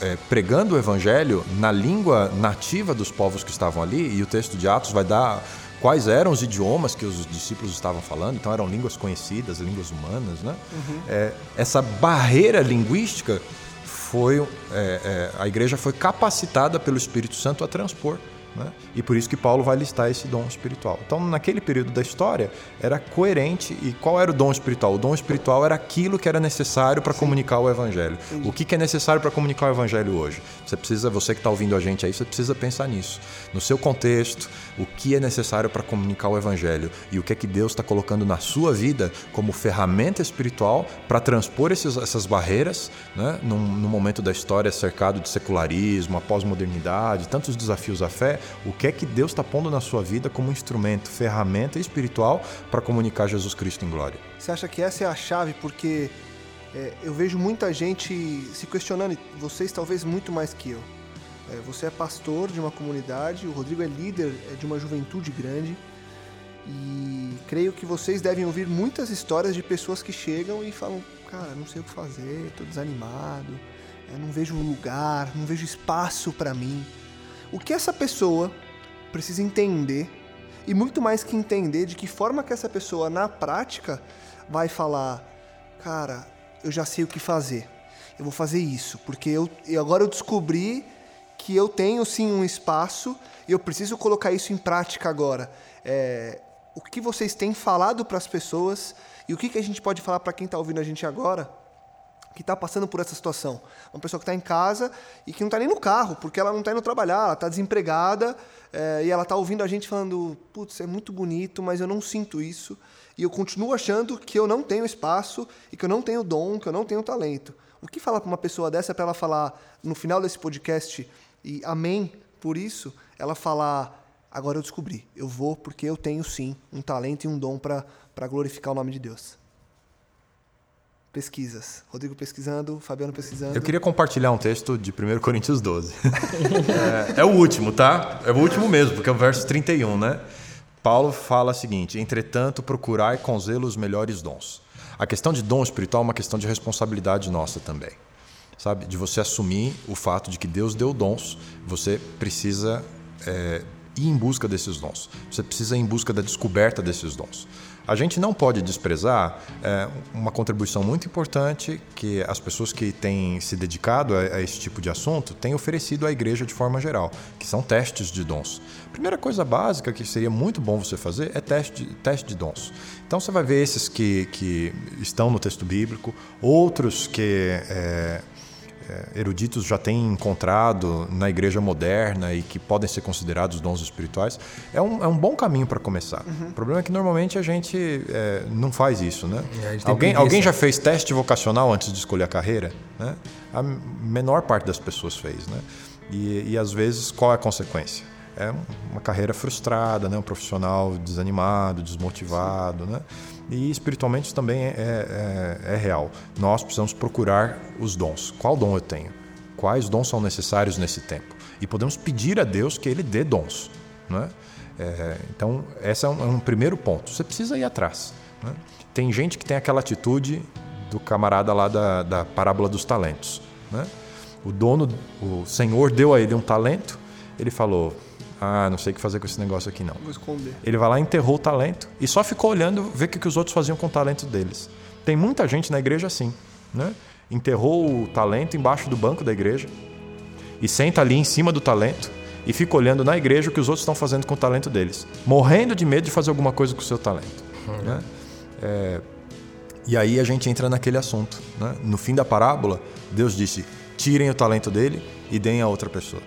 é, pregando o evangelho na língua nativa dos povos que estavam ali, e o texto de Atos vai dar quais eram os idiomas que os discípulos estavam falando, então eram línguas conhecidas, línguas humanas, né? Uhum. É, essa barreira linguística foi é, é, a igreja foi capacitada pelo Espírito Santo a transpor. Né? E por isso que Paulo vai listar esse dom espiritual. Então, naquele período da história, era coerente. E qual era o dom espiritual? O dom espiritual era aquilo que era necessário para comunicar o evangelho. O que, que é necessário para comunicar o evangelho hoje? Você precisa, você que está ouvindo a gente aí, você precisa pensar nisso. No seu contexto, o que é necessário para comunicar o evangelho e o que é que Deus está colocando na sua vida como ferramenta espiritual para transpor esses, essas barreiras, né? Num, num momento da história cercado de secularismo, a pós-modernidade, tantos desafios à fé o que é que Deus está pondo na sua vida como instrumento, ferramenta espiritual para comunicar Jesus Cristo em glória. Você acha que essa é a chave? Porque é, eu vejo muita gente se questionando, vocês talvez muito mais que eu. É, você é pastor de uma comunidade, o Rodrigo é líder é, de uma juventude grande. E creio que vocês devem ouvir muitas histórias de pessoas que chegam e falam: Cara, não sei o que fazer, estou desanimado, é, não vejo lugar, não vejo espaço para mim. O que essa pessoa precisa entender e muito mais que entender de que forma que essa pessoa na prática vai falar, cara, eu já sei o que fazer. Eu vou fazer isso, porque eu, agora eu descobri que eu tenho sim um espaço e eu preciso colocar isso em prática agora. É, o que vocês têm falado para as pessoas e o que, que a gente pode falar para quem está ouvindo a gente agora que está passando por essa situação. Uma pessoa que está em casa e que não está nem no carro, porque ela não está indo trabalhar, ela está desempregada é, e ela está ouvindo a gente falando: putz, é muito bonito, mas eu não sinto isso. E eu continuo achando que eu não tenho espaço e que eu não tenho dom, que eu não tenho talento. O que falar para uma pessoa dessa para ela falar no final desse podcast e amém por isso? Ela falar: agora eu descobri, eu vou porque eu tenho sim um talento e um dom para glorificar o nome de Deus pesquisas. Rodrigo pesquisando, Fabiano pesquisando. Eu queria compartilhar um texto de 1 Coríntios 12. é, é, o último, tá? É o último mesmo, porque é o verso 31, né? Paulo fala o seguinte: Entretanto, procurai com zelo os melhores dons. A questão de dom espiritual é uma questão de responsabilidade nossa também. Sabe? De você assumir o fato de que Deus deu dons, você precisa é, ir em busca desses dons. Você precisa ir em busca da descoberta desses dons. A gente não pode desprezar é, uma contribuição muito importante que as pessoas que têm se dedicado a, a, esse tipo de assunto têm oferecido à igreja de forma geral, que são testes de dons. A primeira coisa básica que seria muito bom você fazer é teste, teste de dons. Então você vai ver esses que, que estão no texto bíblico, outros que. É, eruditos já têm encontrado na igreja moderna e que podem ser considerados dons espirituais, é um, é um bom caminho para começar. Uhum. O problema é que normalmente a gente é, não faz isso, né? É, alguém, alguém já fez teste vocacional antes de escolher a carreira? Né? A menor parte das pessoas fez, né? E, e às vezes qual é a consequência? É uma carreira frustrada, né? um profissional desanimado, desmotivado, né? E espiritualmente também é, é, é, real. Nós precisamos procurar os dons. Qual dom eu tenho? Quais dons são necessários nesse tempo? E podemos pedir a Deus que Ele dê dons. Né? É, então, esse é um, é um, primeiro ponto. Você precisa ir atrás. Né? Tem gente que tem aquela atitude do camarada lá da, da parábola dos talentos. Né? O dono, o Senhor deu a ele um talento, ele falou: ah, não sei o que fazer com esse negócio aqui não. Vou esconder. Ele vai lá, enterrou o talento e só ficou olhando, ver o que os outros faziam com o talento deles. Tem muita gente na igreja assim, né? Enterrou o talento embaixo do banco da igreja e senta ali em cima do talento e fica olhando na igreja o que os outros estão fazendo com o talento deles, morrendo de medo de fazer alguma coisa com o seu talento. Né? É... E aí a gente entra naquele assunto. Né? No fim da parábola, Deus disse: tirem o talento dele e deem a outra pessoa.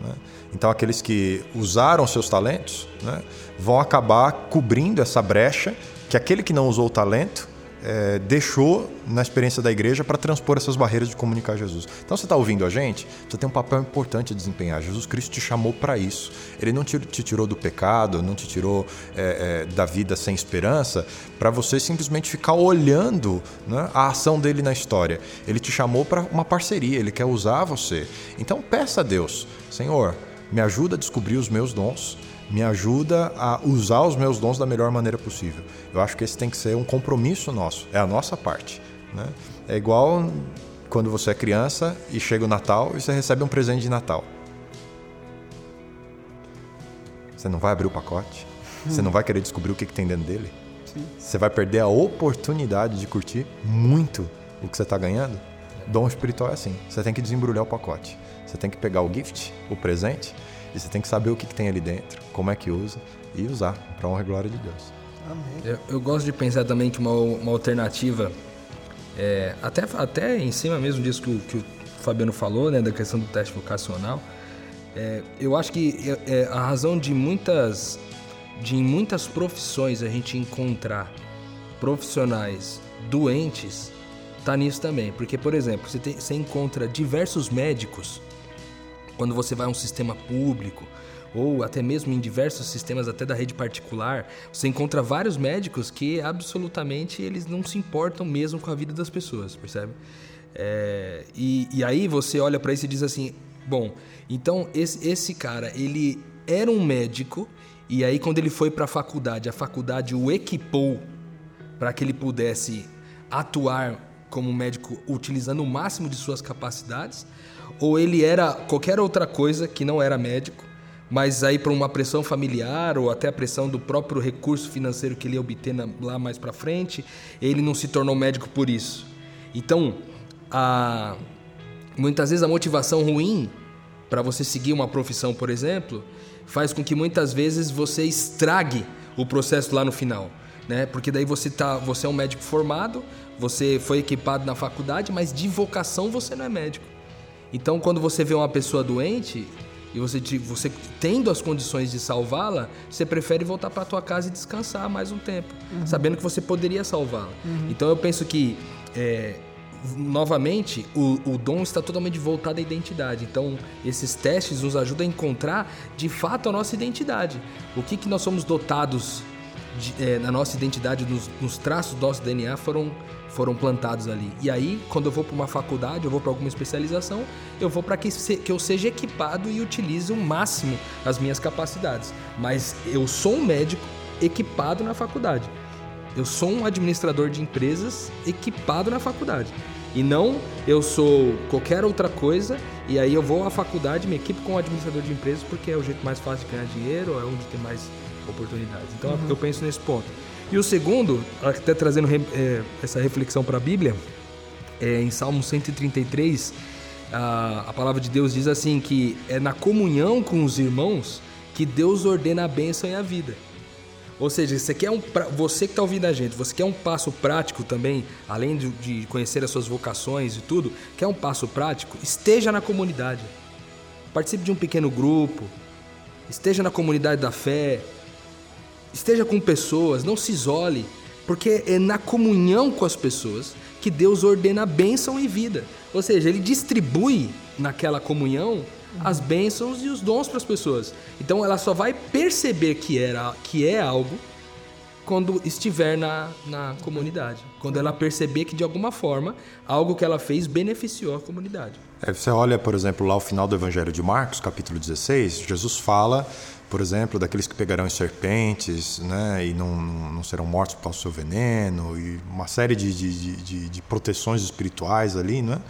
Né? Então, aqueles que usaram seus talentos né, vão acabar cobrindo essa brecha que aquele que não usou o talento é, deixou na experiência da igreja para transpor essas barreiras de comunicar Jesus. Então, você está ouvindo a gente? Você tem um papel importante a desempenhar. Jesus Cristo te chamou para isso. Ele não te, te, tirou do pecado, não te tirou é, é, da vida sem esperança, para você simplesmente ficar olhando né, a ação dele na história. Ele te chamou para uma parceria, ele quer usar você. Então, peça a Deus, Senhor me ajuda a descobrir os meus dons, me ajuda a usar os meus dons da melhor maneira possível. Eu acho que esse tem que ser um compromisso nosso, é a nossa parte. Né? É igual quando você é criança e chega o Natal e você recebe um presente de Natal. Você não vai abrir o pacote? Você não vai querer descobrir o que, que tem dentro dele? Sim. Você vai perder a oportunidade de curtir muito o que você está ganhando? Dom espiritual é assim: você tem que desembrulhar o pacote. Você tem que pegar o gift, o presente, e você tem que saber o que, que tem ali dentro, como é que usa e usar para honra e glória de Deus. Amém. Eu, eu, gosto de pensar também que uma, uma alternativa, é, até, até em cima mesmo disso que o, que o Fabiano falou, né, da questão do teste vocacional, é, eu acho que é, é a razão de muitas, de em muitas profissões a gente encontrar profissionais doentes tá nisso também. Porque, por exemplo, você, tem, você encontra diversos médicos quando você vai a um sistema público ou até mesmo em diversos sistemas até da rede particular, você encontra vários médicos que absolutamente eles não se importam mesmo com a vida das pessoas, percebe? É, e, e, aí você olha para isso e diz assim, bom, então esse, esse cara ele era um médico e aí quando ele foi para a faculdade, a faculdade o equipou para que ele pudesse atuar como médico utilizando o máximo de suas capacidades ou ele era qualquer outra coisa que não era médico, mas aí por uma pressão familiar ou até a pressão do próprio recurso financeiro que ele ia obter lá mais para frente, ele não se tornou médico por isso. Então, a, muitas vezes a motivação ruim para você seguir uma profissão, por exemplo, faz com que muitas vezes você estrague o processo lá no final, né? Porque daí você tá, você é um médico formado, você foi equipado na faculdade, mas de vocação você não é médico. Então, quando você vê uma pessoa doente e você, você tendo as condições de salvá-la, você prefere voltar para tua casa e descansar mais um tempo, uhum. sabendo que você poderia salvá-la. Uhum. Então, eu penso que é, novamente, o, o, dom está totalmente voltado à identidade. Então, esses testes nos ajudam a encontrar de fato a nossa identidade. O que, que nós somos dotados de, é, na nossa identidade, nos, nos traços do nosso DNA foram foram plantados ali. E aí, quando eu vou para uma faculdade, eu vou para alguma especialização, eu vou para que, que eu seja equipado e utilize o máximo as minhas capacidades. Mas eu sou um médico equipado na faculdade. Eu sou um administrador de empresas equipado na faculdade. E não eu sou qualquer outra coisa e aí eu vou à faculdade, me equipo com um administrador de empresas porque é o jeito mais fácil de ganhar dinheiro, é onde tem mais oportunidades. Então uhum. eu penso nesse ponto. E o segundo, até trazendo é, essa reflexão para a Bíblia, é, em Salmo 133, a, a palavra de Deus diz assim que é na comunhão com os irmãos que Deus ordena a bênção e a vida. Ou seja, você quer um você que está ouvindo a gente, você quer um passo prático também, além de, de conhecer as suas vocações e tudo, quer um passo prático? Esteja na comunidade. Participe de um pequeno grupo. Esteja na comunidade da fé. Esteja com pessoas, não se isole, porque é na comunhão com as pessoas que Deus ordena bênção e vida. Ou seja, ele distribui naquela comunhão as bênçãos e os dons para as pessoas. Então ela só vai perceber que, era, que é algo quando estiver na, na comunidade. Quando ela perceber que de alguma forma algo que ela fez beneficiou a comunidade. É, você olha, por exemplo, lá o final do Evangelho de Marcos, capítulo 16, Jesus fala, por exemplo, daqueles que pegarão as serpentes né, e não, não serão mortos por causa do seu veneno, e uma série de, de, de, de proteções espirituais ali, né?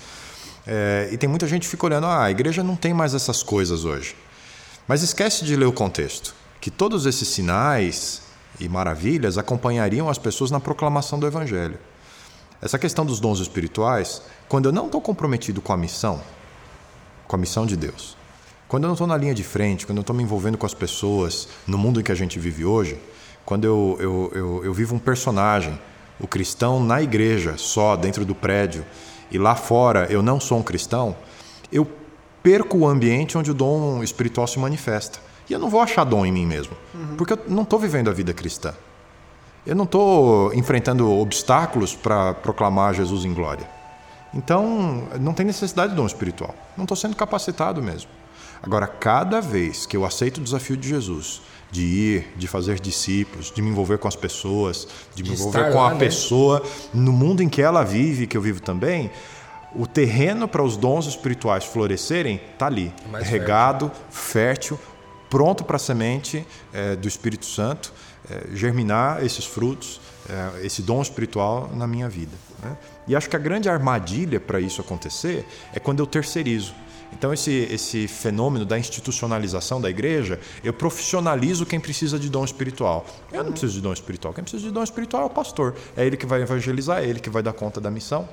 É, e tem muita gente que fica olhando, ah, a igreja não tem mais essas coisas hoje. Mas esquece de ler o contexto, que todos esses sinais e maravilhas acompanhariam as pessoas na proclamação do evangelho. Essa questão dos dons espirituais, quando eu não estou comprometido com a missão, com a missão de Deus, quando eu não estou na linha de frente, quando eu estou me envolvendo com as pessoas no mundo em que a gente vive hoje, quando eu, eu, eu, eu vivo um personagem, o cristão na igreja, só dentro do prédio, e lá fora eu não sou um cristão, eu perco o ambiente onde o dom espiritual se manifesta. E eu não vou achar dom em mim mesmo, uhum. porque eu não estou vivendo a vida cristã. Eu não estou enfrentando obstáculos para proclamar Jesus em glória. Então, não tem necessidade de dom espiritual. Não estou sendo capacitado mesmo. Agora, cada vez que eu aceito o desafio de Jesus, de ir, de fazer discípulos, de me envolver com as pessoas, de, de me envolver com lá, a né? pessoa no mundo em que ela vive, que eu vivo também, o terreno para os dons espirituais florescerem está ali, é regado, fértil, fértil pronto para a semente é, do Espírito Santo germinar esses frutos, é, esse dom espiritual na minha vida. Né? E acho que a grande armadilha para isso acontecer é quando eu terceirizo. Então, esse, esse fenômeno da institucionalização da igreja, eu profissionalizo quem precisa de dom espiritual. Eu não preciso de dom espiritual. Quem precisa de dom espiritual é o pastor. É ele que vai evangelizar, é ele que vai dar conta da missão.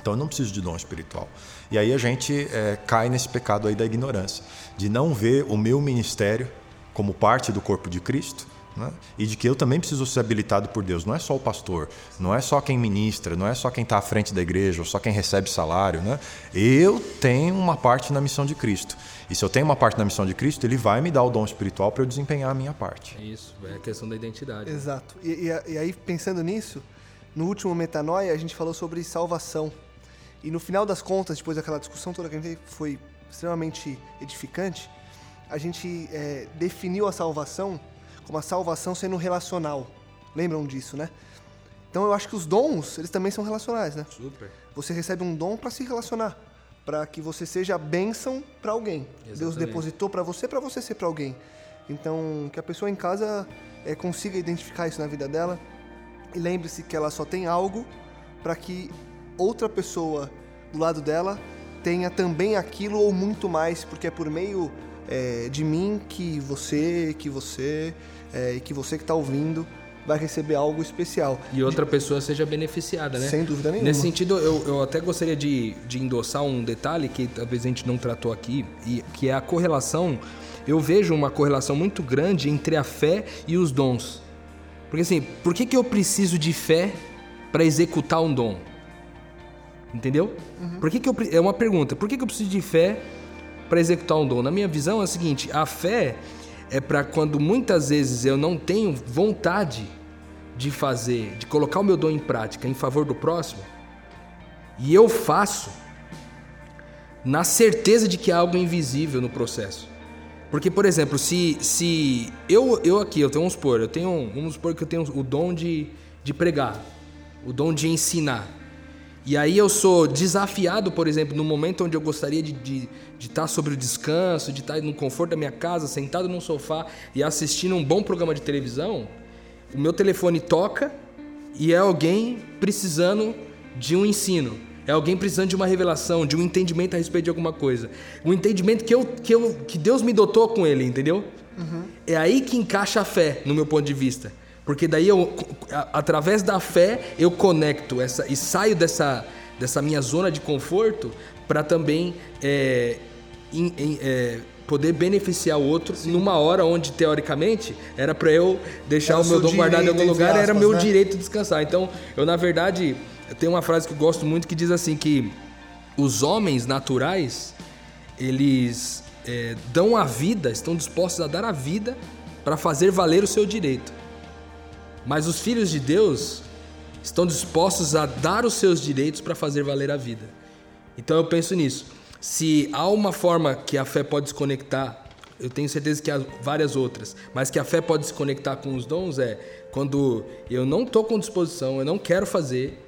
Então, eu não preciso de dom espiritual. E aí a gente é, cai nesse pecado aí da ignorância, de não ver o meu ministério como parte do corpo de Cristo né? E de que eu também preciso ser habilitado por Deus. Não é só o pastor, não é só quem ministra, não é só quem está à frente da igreja, ou só quem recebe salário. Né? Eu tenho uma parte na missão de Cristo. E se eu tenho uma parte na missão de Cristo, Ele vai me dar o dom espiritual para eu desempenhar a minha parte. É isso, é a questão da identidade. Exato. E, e, e aí, pensando nisso, no último Metanoia, a gente falou sobre salvação. E no final das contas, depois daquela discussão toda que a gente foi extremamente edificante, a gente é, definiu a salvação como a salvação sendo relacional. Lembram disso, né? Então eu acho que os dons, eles também são relacionais, né? Super. Você recebe um dom para se relacionar, para que você seja bênção para alguém. Exatamente. Deus depositou para você, para você ser para alguém. Então, que a pessoa em casa é, consiga identificar isso na vida dela e lembre-se que ela só tem algo para que outra pessoa do lado dela tenha também aquilo ou muito mais, porque é por meio é, de mim que você, que você é, e que você que está ouvindo vai receber algo especial. E outra pessoa seja beneficiada, né? Sem dúvida nenhuma. Nesse sentido, eu, eu até gostaria de, de endossar um detalhe que talvez a gente não tratou aqui, e que é a correlação. Eu vejo uma correlação muito grande entre a fé e os dons. Porque assim, por que, que eu preciso de fé para executar um dom? Entendeu? Uhum. Por que, que eu, é uma pergunta. Por que, que eu preciso de fé para executar um dom? Na minha visão é o seguinte: a fé é para quando muitas vezes eu não tenho vontade de fazer, de colocar o meu dom em prática em favor do próximo, e eu faço na certeza de que há algo invisível no processo. Porque, por exemplo, se, se eu, eu aqui, eu tenho uns supor, eu tenho, vamos supor que eu tenho o dom de, de pregar, o dom de ensinar. E aí eu sou desafiado, por exemplo, no momento onde eu gostaria de, de, de estar sobre o descanso, de estar no conforto da minha casa, sentado num sofá e assistindo um bom programa de televisão, o meu telefone toca e é alguém precisando de um ensino. É alguém precisando de uma revelação, de um entendimento a respeito de alguma coisa. Um entendimento que, eu, que, eu, que Deus me dotou com ele, entendeu? Uhum. É aí que encaixa a fé, no meu ponto de vista. Porque daí eu, através da fé, eu conecto essa e saio dessa, dessa minha zona de conforto para também é, in, in, é, poder beneficiar o outro Sim. numa hora onde, teoricamente, era para eu deixar o meu dom guardado em algum lugar, aspas, era meu né? direito de descansar. Então, eu, na verdade, tenho uma frase que eu gosto muito que diz assim que os homens naturais, eles é, dão a vida, estão dispostos a dar a vida para fazer valer o seu direito. Mas os filhos de Deus estão dispostos a dar os seus direitos para fazer valer a vida. Então eu penso nisso. Se há uma forma que a fé pode se conectar, eu tenho certeza que há várias outras, mas que a fé pode se conectar com os dons é quando eu não estou com disposição, eu não quero fazer,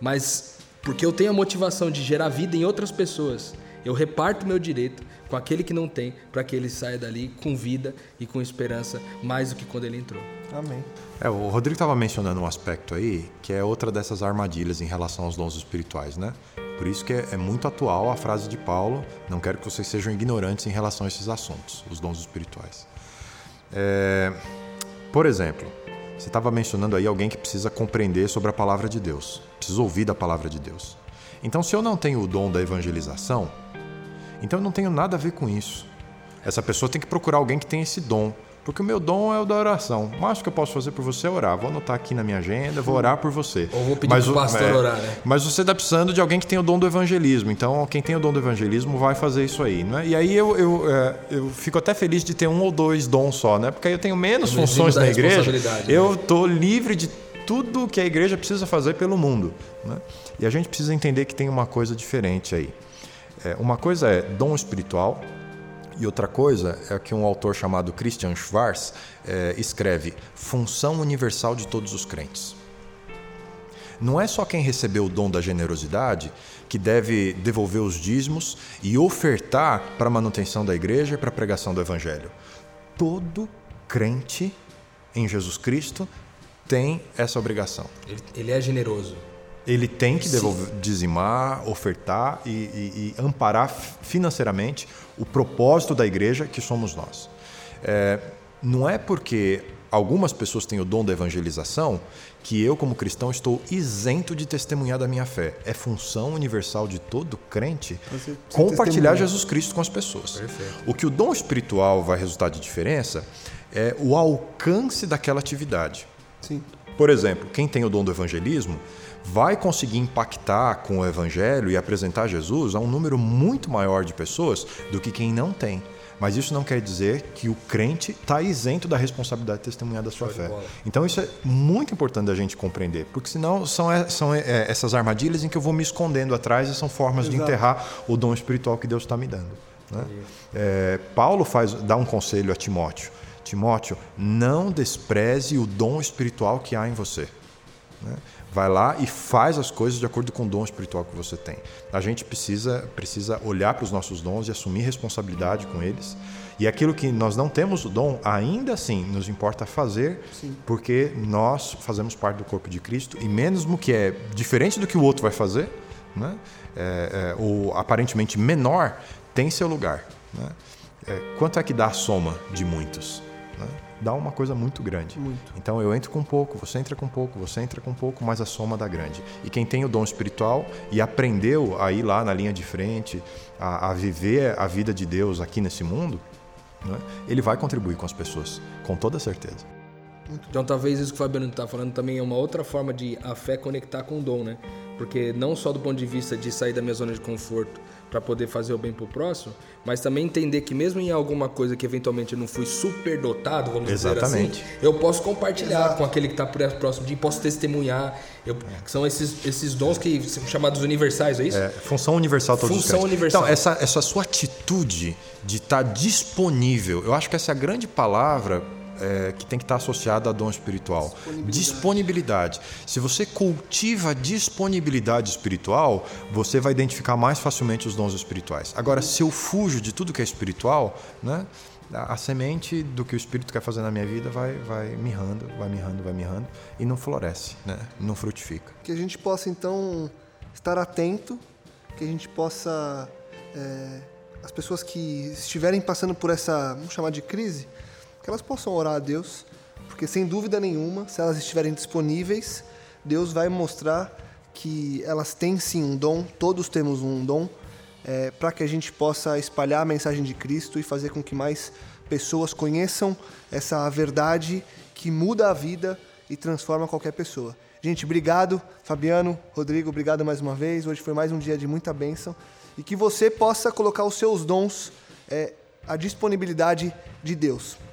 mas porque eu tenho a motivação de gerar vida em outras pessoas, eu reparto meu direito com aquele que não tem, para que ele saia dali com vida e com esperança mais do que quando ele entrou. Amém. É, o Rodrigo estava mencionando um aspecto aí que é outra dessas armadilhas em relação aos dons espirituais, né? Por isso que é, é, muito atual a frase de Paulo: não quero que vocês sejam ignorantes em relação a esses assuntos, os dons espirituais. É, por exemplo, você estava mencionando aí alguém que precisa compreender sobre a palavra de Deus, precisa ouvir da palavra de Deus. Então, se eu não tenho o dom da evangelização, então eu não tenho nada a ver com isso. Essa pessoa tem que procurar alguém que tem esse dom. Porque o meu dom é o da oração. O máximo que eu posso fazer por você é orar. Vou anotar aqui na minha agenda, vou orar por você. Ou vou pedir para o pastor é, orar, né? Mas você está precisando de alguém que tem o dom do evangelismo. Então, quem tem o dom do evangelismo vai fazer isso aí. Né? E aí eu, eu, é, eu fico até feliz de ter um ou dois dons só, né? Porque aí eu tenho menos funções na igreja. Né? Eu estou livre de tudo que a igreja precisa fazer pelo mundo. Né? E a gente precisa entender que tem uma coisa diferente aí. É, uma coisa é dom espiritual, e outra coisa é que um autor chamado Christian Schwarz é, escreve Função Universal de Todos os Crentes. Não é só quem recebeu o dom da generosidade que deve devolver os dízimos e ofertar para a manutenção da igreja e para a pregação do evangelho. Todo crente em Jesus Cristo tem essa obrigação. Ele, ele é generoso. Ele tem que devolver, dizimar, ofertar e, e, e amparar financeiramente o propósito da igreja, que somos nós. É, não é porque algumas pessoas têm o dom da evangelização que eu, como cristão, estou isento de testemunhar da minha fé. É função universal de todo crente você, você compartilhar Jesus Cristo com as pessoas. Perfeito. O que o dom espiritual vai resultar de diferença é o alcance daquela atividade. Sim. Por exemplo, quem tem o dom do evangelismo vai conseguir impactar com o evangelho e apresentar Jesus a um número muito maior de pessoas do que quem não tem. Mas isso não quer dizer que o crente está isento da responsabilidade de testemunhar da sua fé. Então isso é muito importante da gente compreender, porque senão são, é, são é, essas armadilhas em que eu vou me escondendo atrás e são formas Exato. de enterrar o dom espiritual que Deus está me dando. Né? É, Paulo faz, dá um conselho a Timóteo. Timóteo, não despreze o dom espiritual que há em você. Né? Vai lá e faz as coisas de acordo com o dom espiritual que você tem. A gente precisa, precisa olhar para os nossos dons e assumir responsabilidade com eles. E aquilo que nós não temos o dom, ainda assim nos importa fazer, Sim. porque nós fazemos parte do corpo de Cristo e mesmo que é diferente do que o outro vai fazer, né? É, é, ou aparentemente menor, tem seu lugar. Né? É, quanto é que dá a soma de muitos? Né? Dá uma coisa muito grande. Muito. Então eu entro com pouco, você entra com pouco, você entra com pouco, mas a soma dá grande. E quem tem o dom espiritual e aprendeu a ir lá na linha de frente, a, a viver a vida de Deus aqui nesse mundo, né, ele vai contribuir com as pessoas, com toda certeza. Então talvez isso que o Fabiano está falando também é uma outra forma de a fé conectar com o dom, né? Porque não só do ponto de vista de sair da minha zona de conforto, para poder fazer o bem pro próximo, mas também entender que mesmo em alguma coisa que eventualmente eu não fui super dotado, vamos Exatamente. dizer assim, eu posso compartilhar Exato. com aquele que está próximo de posso testemunhar, eu, que são esses, esses dons que são chamados universais, é isso? É, função universal todos função os universal. Então, essa, essa sua atitude de estar tá disponível, eu acho que essa é a grande palavra é, que tem que estar associada a dom espiritual. Disponibilidade. disponibilidade. Se você cultiva disponibilidade espiritual, você vai identificar mais facilmente os dons espirituais. Agora, se eu fujo de tudo que é espiritual, né, a, semente do que o Espírito quer fazer na minha vida vai, vai mirrando, vai mirrando, vai mirrando e não floresce, né, não frutifica. Que a gente possa então estar atento, que a gente possa. É, as pessoas que estiverem passando por essa, vamos chamar de crise, que elas possam orar a Deus, porque sem dúvida nenhuma, se elas estiverem disponíveis, Deus vai mostrar que elas têm sim um dom, todos temos um dom, é, para que a gente possa espalhar a mensagem de Cristo e fazer com que mais pessoas conheçam essa verdade que muda a vida e transforma qualquer pessoa. Gente, obrigado, Fabiano, Rodrigo, obrigado mais uma vez. Hoje foi mais um dia de muita bênção e que você possa colocar os seus dons é, à disponibilidade de Deus.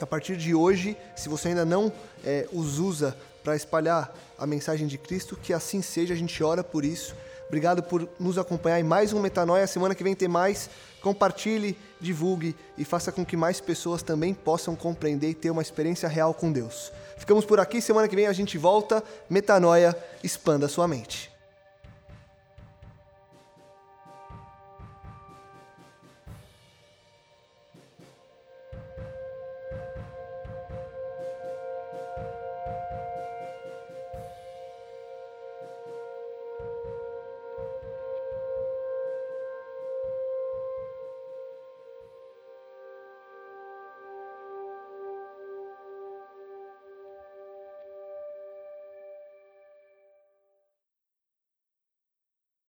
Que a partir de hoje, se você ainda não é, os usa para espalhar a mensagem de Cristo, que assim seja, a gente ora por isso. Obrigado por nos acompanhar em mais um Metanoia. Semana que vem tem mais. Compartilhe, divulgue e faça com que mais pessoas também possam compreender e ter uma experiência real com Deus. Ficamos por aqui. Semana que vem a gente volta. Metanoia, expanda sua mente.